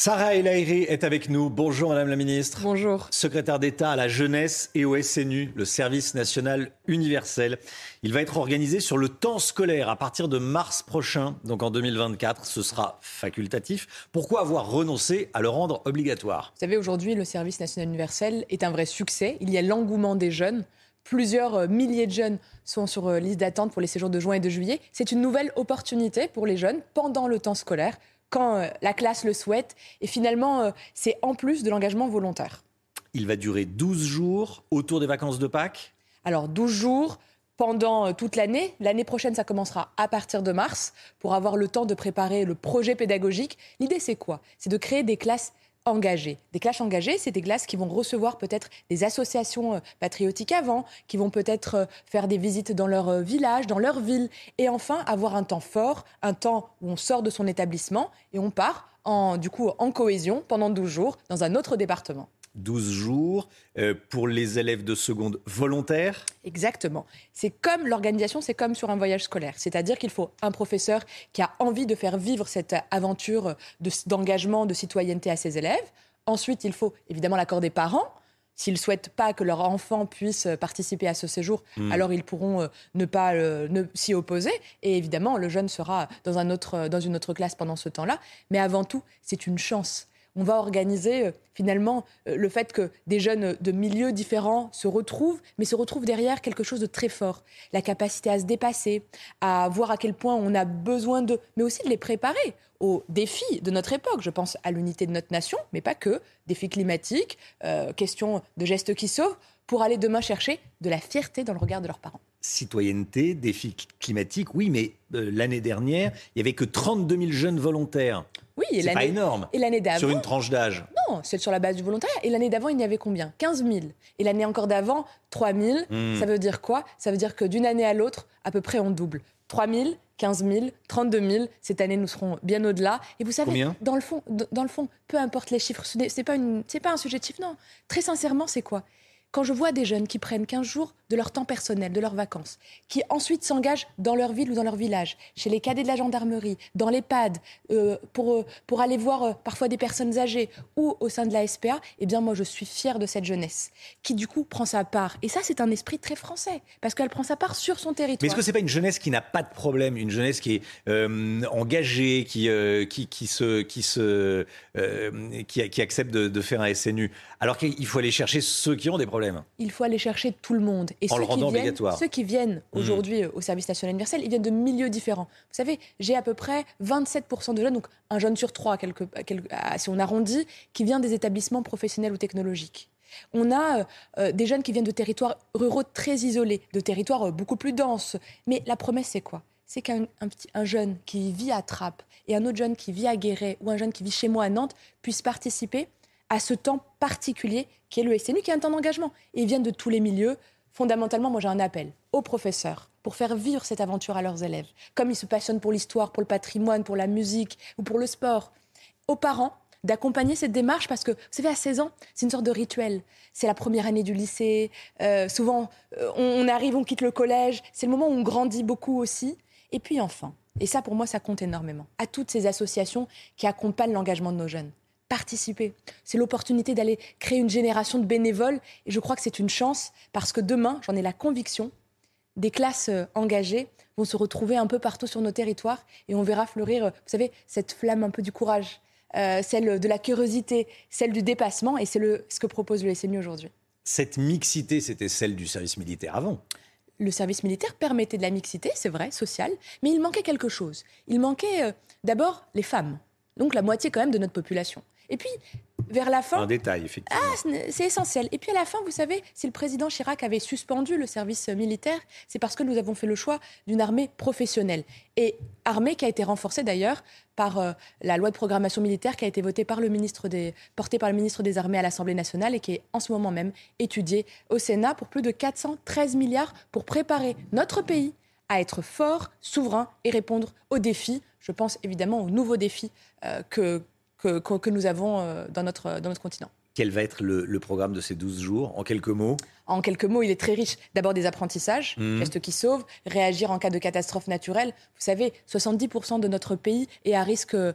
Sarah El Haïry est avec nous. Bonjour Madame la Ministre. Bonjour. Secrétaire d'État à la jeunesse et au SNU, le service national universel. Il va être organisé sur le temps scolaire à partir de mars prochain, donc en 2024. Ce sera facultatif. Pourquoi avoir renoncé à le rendre obligatoire? Vous savez, aujourd'hui, le service national universel est un vrai succès. Il y a l'engouement des jeunes. Plusieurs euh, milliers de jeunes sont sur euh, liste d'attente pour les séjours de juin et de juillet. C'est une nouvelle opportunité pour les jeunes pendant le temps scolaire quand euh, la classe le souhaite. Et finalement, euh, c'est en plus de l'engagement volontaire. Il va durer 12 jours autour des vacances de Pâques Alors 12 jours pendant euh, toute l'année. L'année prochaine, ça commencera à partir de mars pour avoir le temps de préparer le projet pédagogique. L'idée, c'est quoi? C'est de créer des classes engagées. Des classes engagées, c'est des classes qui vont recevoir peut-être des associations euh, patriotiques avant, qui vont peut-être euh, faire des visites dans leur euh, village, dans leur ville, et enfin avoir un temps fort, un temps où on sort de son établissement et on part en, du coup en cohésion pendant 12 jours dans un autre département. 12 jours euh, pour les élèves de seconde volontaires Exactement. C'est comme l'organisation, c'est comme sur un voyage scolaire. C'est-à-dire qu'il faut un professeur qui a envie de faire vivre cette aventure de- d'engagement, de, citoyenneté à ses élèves. Ensuite, il faut évidemment l'accord des parents. S'ils ne souhaitent pas que leur enfant puisse euh, participer à ce séjour, Mm. alors ils pourront euh, ne pas euh, s'y opposer. Et évidemment, le jeune sera dans, un autre, dans une autre classe pendant ce temps-là. Mais avant tout, c'est une chance. On va organiser euh, finalement euh, le fait que des jeunes de milieux différents se retrouvent, mais se retrouvent derrière quelque chose de très fort. La capacité à se dépasser, à voir à quel point on a besoin d'eux, mais aussi de les préparer aux défis de notre époque. Je pense à l'unité de notre nation, mais pas que. Défis climatiques, euh, question de gestes qui sauvent, pour aller demain chercher de la fierté dans le regard de leurs parents. Citoyenneté, défi climatiques, oui, mais euh, l'année dernière, il n'y avait que 32 000 jeunes volontaires. Oui, et C'est pas énorme et l'année d'avant. sur une tranche d'âge. Non, c'est sur la base du volontariat. Et l'année d'avant, il y avait combien? 15 000. Et l'année encore d'avant, 3 000. Hmm. Ça veut dire quoi? Ça veut dire que d'une année à l'autre, à peu près, on double. 3 000, 15 000, 32 000. Cette année, nous serons bien au-delà. Et vous savez, Combien? dans le fond, dans le fond, peu importe les chiffres, ce n'est c'est pas, une- c'est pas un chiffres, non. Très sincèrement, c'est quoi? Quand je vois des jeunes qui prennent 15 jours de leur temps personnel, de leurs vacances, qui ensuite s'engagent dans leur ville ou dans leur village, chez les cadets de la gendarmerie, dans l'EHPAD, euh, pour, euh, pour aller voir euh, parfois des personnes âgées ou au sein de la SPA, eh bien moi je suis fière de cette jeunesse qui du coup prend sa part. Et ça c'est un esprit très français, parce qu'elle prend sa part sur son Mais territoire. est-ce que c'est pas une jeunesse qui n'a pas de problème, une jeunesse qui est euh, engagée, qui, qui, se, qui, se, qui accepte de, de faire un SNU, alors qu'il faut aller chercher ceux qui ont des problèmes il faut aller chercher tout le monde. Et En ceux le qui viennent, obligatoire. Ceux qui viennent aujourd'hui euh, au service national universel, ils viennent de milieux différents. Vous savez, j'ai à peu près 27% de jeunes, donc un jeune sur trois, quelque, quelque- ah, si on arrondit, qui vient des établissements professionnels ou technologiques. On a euh, euh, des jeunes qui viennent de territoires ruraux très isolés, de territoires euh, beaucoup plus denses. Mais la promesse, c'est quoi? C'est qu'un un petit- un jeune qui vit à Trappes et un autre jeune qui vit à Guéret ou un jeune qui vit chez moi à Nantes puissent participer à ce temps particulier qui est le SNU, qui est un temps d'engagement. Ils viennent de tous les milieux. Fondamentalement, moi j'ai un appel aux professeurs pour faire vivre cette aventure à leurs élèves, comme ils se passionnent pour l'histoire, pour le patrimoine, pour la musique ou pour le sport. Aux parents d'accompagner cette démarche parce que, vous savez, à 16 ans, c'est une sorte de rituel. C'est la première année du lycée. Euh, souvent, euh, on arrive, on quitte le collège. C'est le moment où on grandit beaucoup aussi. Et puis enfin, et ça pour moi, ça compte énormément, à toutes ces associations qui accompagnent l'engagement de nos jeunes participer. C'est l'opportunité d'aller créer une génération de bénévoles et je crois que c'est une chance parce que demain, j'en ai la conviction, des classes euh, engagées vont se retrouver un peu partout sur nos territoires et on verra fleurir, euh, vous savez, cette flamme un peu du courage, euh, celle de la curiosité, celle du dépassement et c'est ce que propose le SMU aujourd'hui. Cette mixité, c'était celle du service militaire avant. le service militaire permettait de la mixité, c'est vrai, sociale, mais il manquait quelque chose. Il manquait euh, d'abord les femmes, donc la moitié quand même de notre population. Et puis, vers la fin. Un détail, effectivement. Ah, c'est essentiel. Et puis à la fin, vous savez, si le président Chirac avait suspendu le service militaire, c'est parce que nous avons fait le choix d'une armée professionnelle. Et armée qui a été renforcée d'ailleurs par euh, la loi de programmation militaire qui a été votée par le ministre des, portée par le ministre des Armées à l'Assemblée nationale et qui est en ce moment même étudiée au Sénat pour plus de 413 milliards pour préparer notre pays à être fort, souverain et répondre aux défis. Je pense évidemment aux nouveaux défis euh, que que, que nous avons euh, dans notre, dans notre continent. Quel va être le, programme de ces 12 jours En quelques mots? En quelques mots, il est très riche. D'abord des apprentissages, mmh. gestes qui sauvent, réagir en cas de catastrophe naturelle. Vous savez, 70% de notre pays est à risque, euh,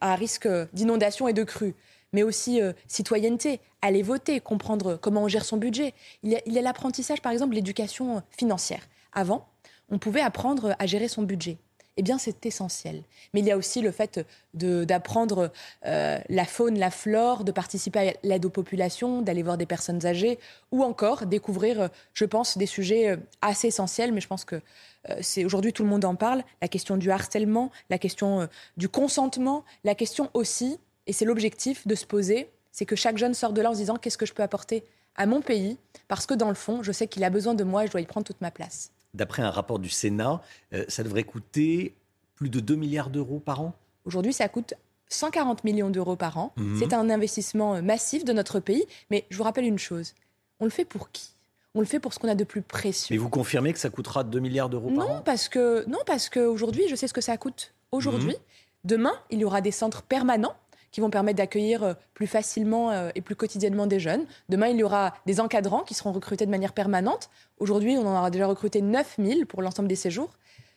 à risque d'inondation et de crue. Mais aussi euh, citoyenneté, aller voter, comprendre comment on gère son budget. Il y a l'apprentissage, par exemple, l'éducation financière. Avant, on pouvait apprendre à gérer son budget eh bien c'est essentiel. Mais il y a aussi le fait d'apprendre euh, la faune, la flore, de participer à l'aide aux populations, d'aller voir des personnes âgées, ou encore découvrir, euh, je pense, des sujets euh, assez essentiels, mais je pense que c'est aujourd'hui tout le monde en parle, la question du harcèlement, la question du consentement, la question aussi, et c'est l'objectif de se poser, c'est que chaque jeune sort de là en se disant qu'est-ce que je peux apporter à mon pays, parce que dans le fond, je sais qu'il a besoin de moi et je dois y prendre toute ma place d'après un rapport du Sénat, euh, ça devrait coûter plus de 2 milliards d'euros par an? Aujourd'hui, ça coûte 140 millions d'euros par an. Mhm. C'est un investissement euh, massif de notre pays. Mais je vous rappelle une chose, on le fait pour qui? On le fait pour ce qu'on a de plus précieux. Mais vous confirmez que ça coûtera 2 milliards d'euros par an? parce que Non, parce qu'aujourd'hui, je sais ce que ça coûte. Aujourd'hui, mhm. demain, il y aura des centres permanents qui vont permettre d'accueillir euh, plus facilement euh, et plus quotidiennement des jeunes. Demain, il y aura des encadrants qui seront recrutés de manière permanente. Aujourd'hui, on en aura déjà recruté 9000 pour l'ensemble des séjours.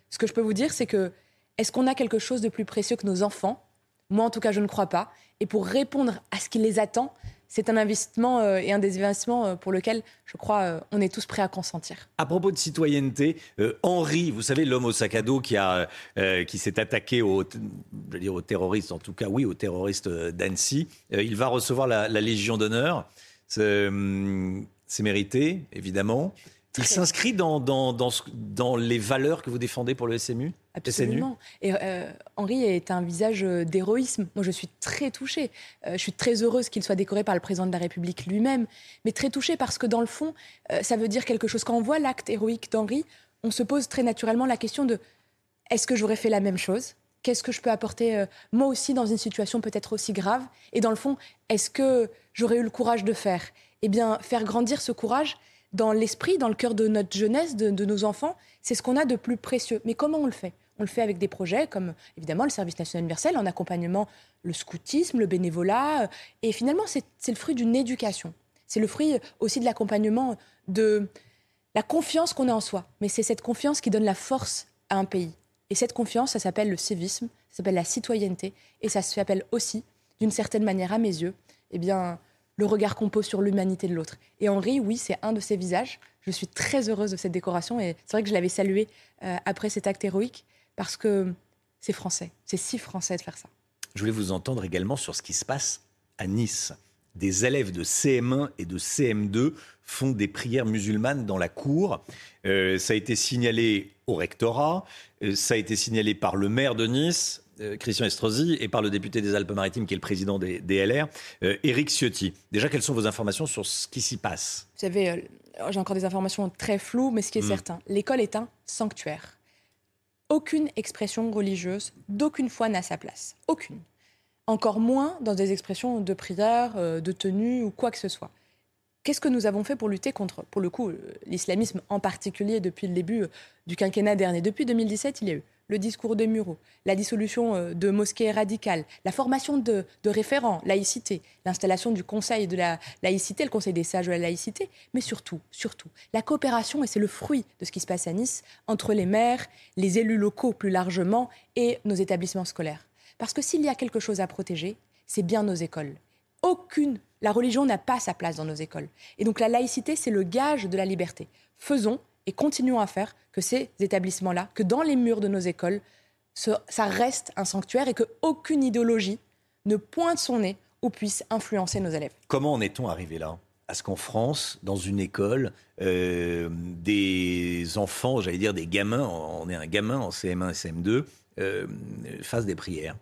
Ce que je peux vous dire, c'est que est-ce qu'on a quelque chose de plus précieux que nos enfants? Moi, en tout cas, je ne crois pas. Et pour répondre à ce qui les attend, c'est un investissement euh, et un des investissements euh, pour lequel, je crois, euh, on est tous prêts à consentir. À propos de citoyenneté, Henri, vous savez, l'homme au sac à dos qui, qui s'est attaqué aux, dire aux terroristes, en tout cas, oui, aux terroristes d'Annecy, il va recevoir la, la Légion d'honneur. C'est mérité, évidemment. Il s'inscrit dans, dans, dans, dans, les valeurs que vous défendez pour le SMU Absolument. Et euh, Henri est un visage euh, d'héroïsme. Moi, je suis très touchée. Euh, je suis très heureuse qu'il soit décoré par le président de la République lui-même, mais très touchée parce que dans le fond, ça veut dire quelque chose. Quand on voit l'acte héroïque d'Henri, on se pose très naturellement la question de est-ce que j'aurais fait la même chose? Qu'est-ce que je peux apporter moi aussi dans une situation peut-être aussi grave? Et dans le fond, est-ce que j'aurais eu le courage de faire? Eh bien, faire grandir ce courage, dans l'esprit, dans le cœur de notre jeunesse, de, nos enfants, c'est ce qu'on a de plus précieux. Mais comment on le fait? On le fait avec des projets comme évidemment le service national universel, en accompagnement le scoutisme, le bénévolat. Euh, et finalement, c'est le fruit d'une éducation. C'est le fruit aussi de l'accompagnement, de la confiance qu'on a en soi. Mais c'est cette confiance qui donne la force à un pays. Et cette confiance, ça s'appelle le civisme, ça s'appelle la citoyenneté, et ça s'appelle aussi, d'une certaine manière, à mes yeux, eh bien, le regard qu'on pose sur l'humanité de l'autre. Et Henri, oui, c'est un de ses visages. Je suis très heureuse de cette décoration et c'est vrai que je l'avais salué euh, après cet acte héroïque parce que c'est français. C'est si français de faire ça. Je voulais vous entendre également sur ce qui se passe à Nice. Des élèves de CM1 et de CM2 font des prières musulmanes dans la cour. Euh, ça a été signalé au rectorat, euh, ça a été signalé par le maire de Nice, Christian Estrosi et par le député des Alpes-Maritimes, qui est le président des, LR, euh, Éric Ciotti. Déjà, quelles sont vos informations sur ce qui s'y passe? Vous savez, euh, j'ai encore des informations très floues, mais ce qui est mm. certain, l'école est un sanctuaire. Aucune expression religieuse, d'aucune foi n'a sa place. Aucune. Encore moins dans des expressions de prière, de tenue ou quoi que ce soit. Qu'est-ce que nous avons fait pour lutter contre, pour le coup, l'islamisme en particulier depuis le début du quinquennat dernier Depuis 2017, il y a eu le discours de Muro, la dissolution euh, de mosquées radicales, la formation de, référents, laïcité, l'installation du Conseil de la laïcité, le Conseil des sages de la laïcité, mais surtout, surtout, la coopération, et c'est le fruit de ce qui se passe à Nice, entre les maires, les élus locaux plus largement et nos établissements scolaires. Parce que s'il y a quelque chose à protéger, c'est bien nos écoles. Aucune, la religion n'a pas sa place dans nos écoles. Et donc la laïcité, c'est le gage de la liberté. Faisons et continuons à faire que ces établissements-là, que dans les murs de nos écoles, ça reste un sanctuaire et qu'aucune idéologie ne pointe son nez ou puisse influencer nos élèves. Comment en est-on arrivé là? À ce qu'en France, dans une école, euh, des enfants, j'allais dire des gamins, on est un gamin en CM1 et CM2, euh, fassent des prières?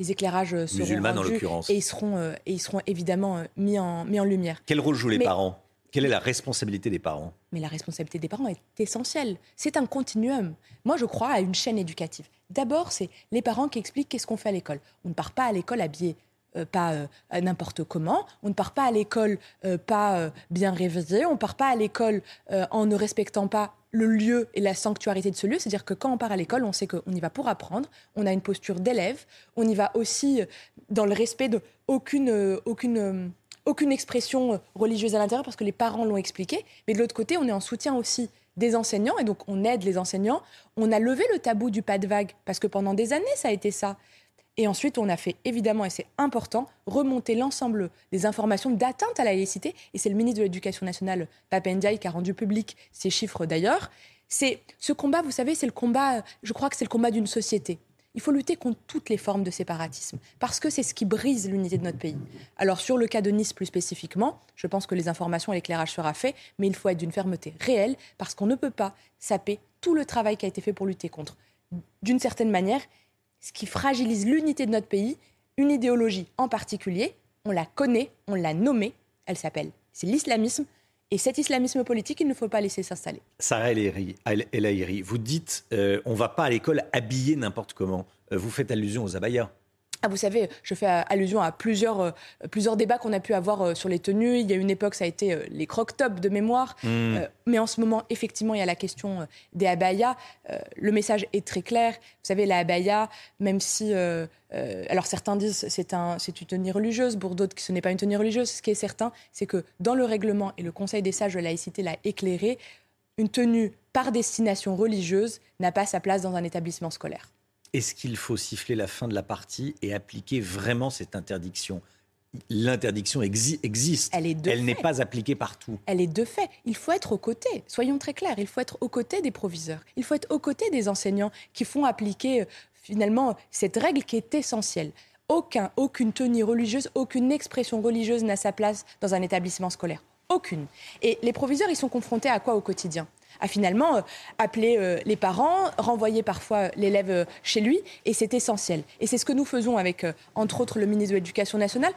Les éclairages seront en rendus l'occurrence. et ils seront, euh, et ils seront évidemment euh, mis, en, mis en lumière. Quel rôle jouent les Mais- parents? Quelle est la responsabilité des parents? Mais la responsabilité des parents est essentielle. C'est un continuum. Moi, je crois à une chaîne éducative. D'abord, c'est les parents qui expliquent qu'est-ce qu'on fait à l'école. On ne part pas à l'école habillé euh, pas euh, n'importe comment. On ne part pas à l'école euh, pas bien réveillé. On ne part pas à l'école en ne respectant pas le lieu et la sanctuarité de ce lieu. C'est-à-dire que quand on part à l'école, on sait qu'on y va pour apprendre. On a une posture d'élève. On y va aussi dans le respect de aucune, aucune, expression religieuse à l'intérieur parce que les parents l'ont expliqué. Mais de l'autre côté, on est en soutien aussi des enseignants et donc on aide les enseignants. On a levé le tabou du pas de vague parce que pendant des années, ça a été ça. Et ensuite, on a fait évidemment, et c'est important, remonter l'ensemble des informations d'atteinte à la laïcité. Et c'est le ministre de l'Éducation nationale, Papendiaï, qui a rendu public ces chiffres d'ailleurs. C'est ce combat, vous savez, c'est le combat, je crois que c'est le combat d'une société. Il faut lutter contre toutes les formes de séparatisme, parce que c'est ce qui brise l'unité de notre pays. Alors sur le cas de Nice plus spécifiquement, je pense que les informations et l'éclairage sera fait, mais il faut être d'une fermeté réelle, parce qu'on ne peut pas saper tout le travail qui a été fait pour lutter contre. D'une certaine manière, ce qui fragilise l'unité de notre pays, une idéologie en particulier, on la connaît, on l'a nommée, elle s'appelle, c'est l'islamisme, et cet islamisme politique, il ne faut pas laisser s'installer. Sarah El Haïry, vous dites euh, on va pas à l'école habillé n'importe comment. Euh, vous faites allusion aux abayas. Ah, vous savez, je fais euh, allusion à plusieurs, euh, plusieurs débats qu'on a pu avoir euh, sur les tenues. Il y a une époque, ça a été euh, les croque-tops de mémoire. Euh, mais en ce moment, effectivement, il y a la question des abayas. Le message est très clair. Vous savez, la abaya, même si. alors certains disent c'est un, c'est une tenue religieuse, pour d'autres que ce n'est pas une tenue religieuse. Ce qui est certain, c'est que dans le règlement, et le Conseil des sages de laïcité l'a éclairé, une tenue par destination religieuse n'a pas sa place dans un établissement scolaire. Est-ce qu'il faut siffler la fin de la partie et appliquer vraiment cette interdiction? L'interdiction exi- existe. Elle n'est pas appliquée partout. elle est de fait. Il faut être aux côtés, soyons très clairs, il faut être aux côtés des proviseurs, il faut être aux côtés des enseignants qui font appliquer euh, finalement cette règle qui est essentielle. Aucun, aucune tenue religieuse, aucune expression religieuse n'a sa place dans un établissement scolaire. Aucune. Et les proviseurs, ils sont confrontés à quoi au quotidien? À finalement euh, appeler euh, les parents, renvoyer parfois l'élève euh, chez lui, et c'est essentiel. Et c'est ce que nous faisons avec, entre autres, le ministre de l'Éducation nationale.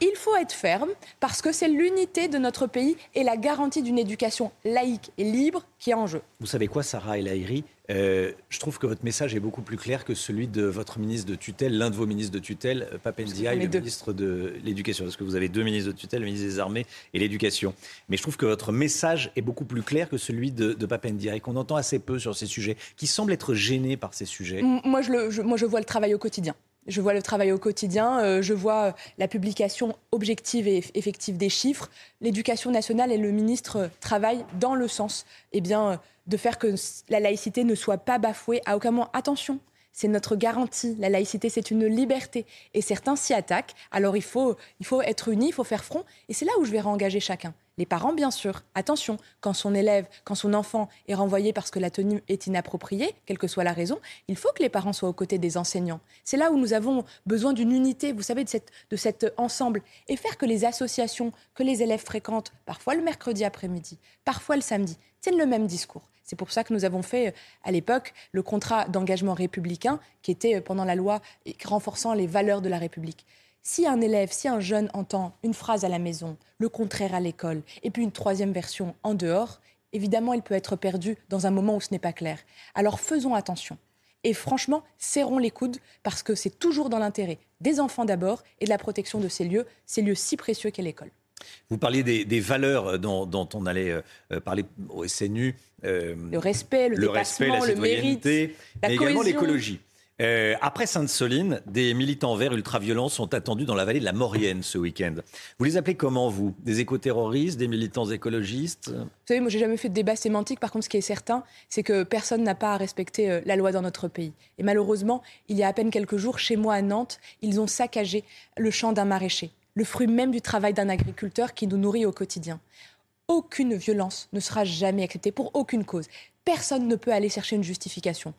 Il faut être ferme parce que c'est l'unité de notre pays et la garantie d'une éducation laïque et libre qui est en jeu. Vous savez quoi, Sarah El Haïry? Euh, Je trouve que votre message est beaucoup plus clair que celui de votre ministre de tutelle, l'un de vos ministres de tutelle, euh, est le deux. ministre de l'Éducation. Parce que vous avez deux ministres de tutelle, le ministre des Armées et l'Éducation. Mais je trouve que votre message est beaucoup plus clair que celui de, de Papendiaï, qu'on entend assez peu sur ces sujets, qui semble être gêné par ces sujets. Moi je, le- je- moi, je vois le travail au quotidien. Je vois le travail au quotidien, euh, je vois euh, la publication objective et eff- effective des chiffres. L'éducation nationale et le ministre euh, travaillent dans le sens eh de faire que la laïcité ne soit pas bafouée à aucun moment. Attention, c'est notre garantie. La laïcité, c'est une liberté. Et certains s'y attaquent. Alors il faut, il faut être unis, il faut faire front. Et c'est là où je vais réengager chacun. Les parents, bien sûr. Attention, quand son élève, quand son enfant est renvoyé parce que la tenue est inappropriée, quelle que soit la raison, il faut que les parents soient aux côtés des enseignants. C'est là où nous avons besoin d'une unité, vous savez, de, cette, de cet ensemble. Et faire que les associations que les élèves fréquentent, parfois le mercredi après-midi, parfois le samedi, tiennent le même discours. C'est pour ça que nous avons fait, euh, à l'époque, le contrat d'engagement républicain, qui était, euh, pendant la loi, renforçant les valeurs de la République. Si un élève, si un jeune entend une phrase à la maison, le contraire à l'école, et puis une troisième version en dehors, évidemment, il peut être perdu dans un moment où ce n'est pas clair. Alors faisons attention. Et franchement, serrons les coudes parce que c'est toujours dans l'intérêt des enfants d'abord et de la protection de ces lieux, ces lieux si précieux qu'est l'école. Vous parliez des, des valeurs dont, dont on allait euh, parler au SNU. euh, Le respect, le, le respect, la le mérite, citoyenneté, la mais également l'écologie. Euh, après Sainte-Soline, des militants verts ultra-violents sont attendus dans la vallée de la Maurienne ce week-end. Vous les appelez comment, vous? Des éco-terroristes, des militants écologistes? Vous savez, moi, j'ai jamais fait de débat sémantique. Par contre, ce qui est certain, c'est que personne n'a pas à respecter euh, la loi dans notre pays. Et malheureusement, il y a à peine quelques jours, chez moi à Nantes, ils ont saccagé le champ d'un maraîcher, le fruit même du travail d'un agriculteur qui nous nourrit au quotidien. Aucune violence ne sera jamais acceptée pour aucune cause. Personne ne peut aller chercher une justification.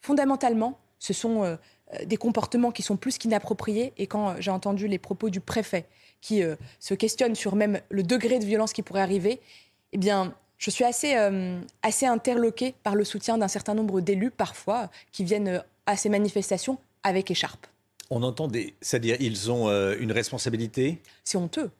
Fondamentalement, ce sont euh, euh, des comportements qui sont plus qu'inappropriés. Et quand euh, j'ai entendu les propos du préfet qui se questionne sur même le degré de violence qui pourrait arriver, eh bien, je suis assez, assez interloquée par le soutien d'un certain nombre d'élus, parfois, qui viennent à ces manifestations avec écharpe. On entend des. C'est-à-dire, ils ont euh, une responsabilité? C'est honteux.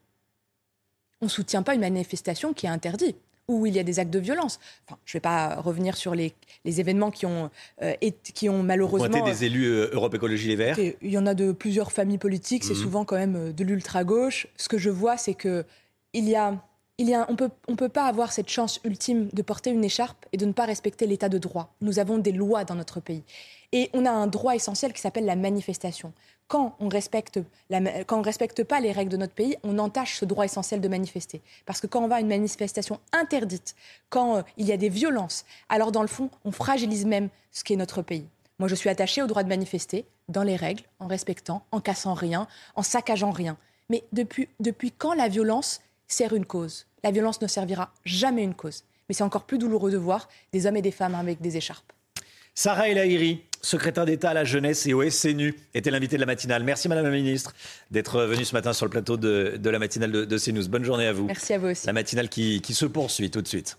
On ne soutient pas une manifestation qui est interdite où il y a des actes de violence. Enfin, je ne vais pas revenir sur les, les événements qui ont, euh, qui ont malheureusement... des élus euh, Europe Écologie Les Verts Il y en a de plusieurs familles politiques, c'est mhm. souvent quand même de l'ultra-gauche. Ce que je vois, c'est que il y a on ne peut pas avoir cette chance ultime de porter une écharpe et de ne pas respecter l'état de droit. Nous avons des lois dans notre pays. Et on a un droit essentiel qui s'appelle la manifestation. Quand on respecte respecte pas les règles de notre pays, on entache ce droit essentiel de manifester. Parce que quand on va à une manifestation interdite, quand euh, il y a des violences, alors dans le fond, on fragilise même ce qu'est notre pays. Moi, je suis attachée au droit de manifester dans les règles, en respectant, en cassant rien, en saccageant rien. Mais depuis quand la violence sert une cause. La violence ne servira jamais une cause. Mais c'est encore plus douloureux de voir des hommes et des femmes avec des écharpes. Sarah El secrétaire d'État à la jeunesse et au SNU, était l'invitée de la matinale. Merci Madame la Ministre d'être venue ce matin sur le plateau de, la matinale de, de, CNews. Bonne journée à vous. Merci à vous aussi. La matinale qui se poursuit tout de suite.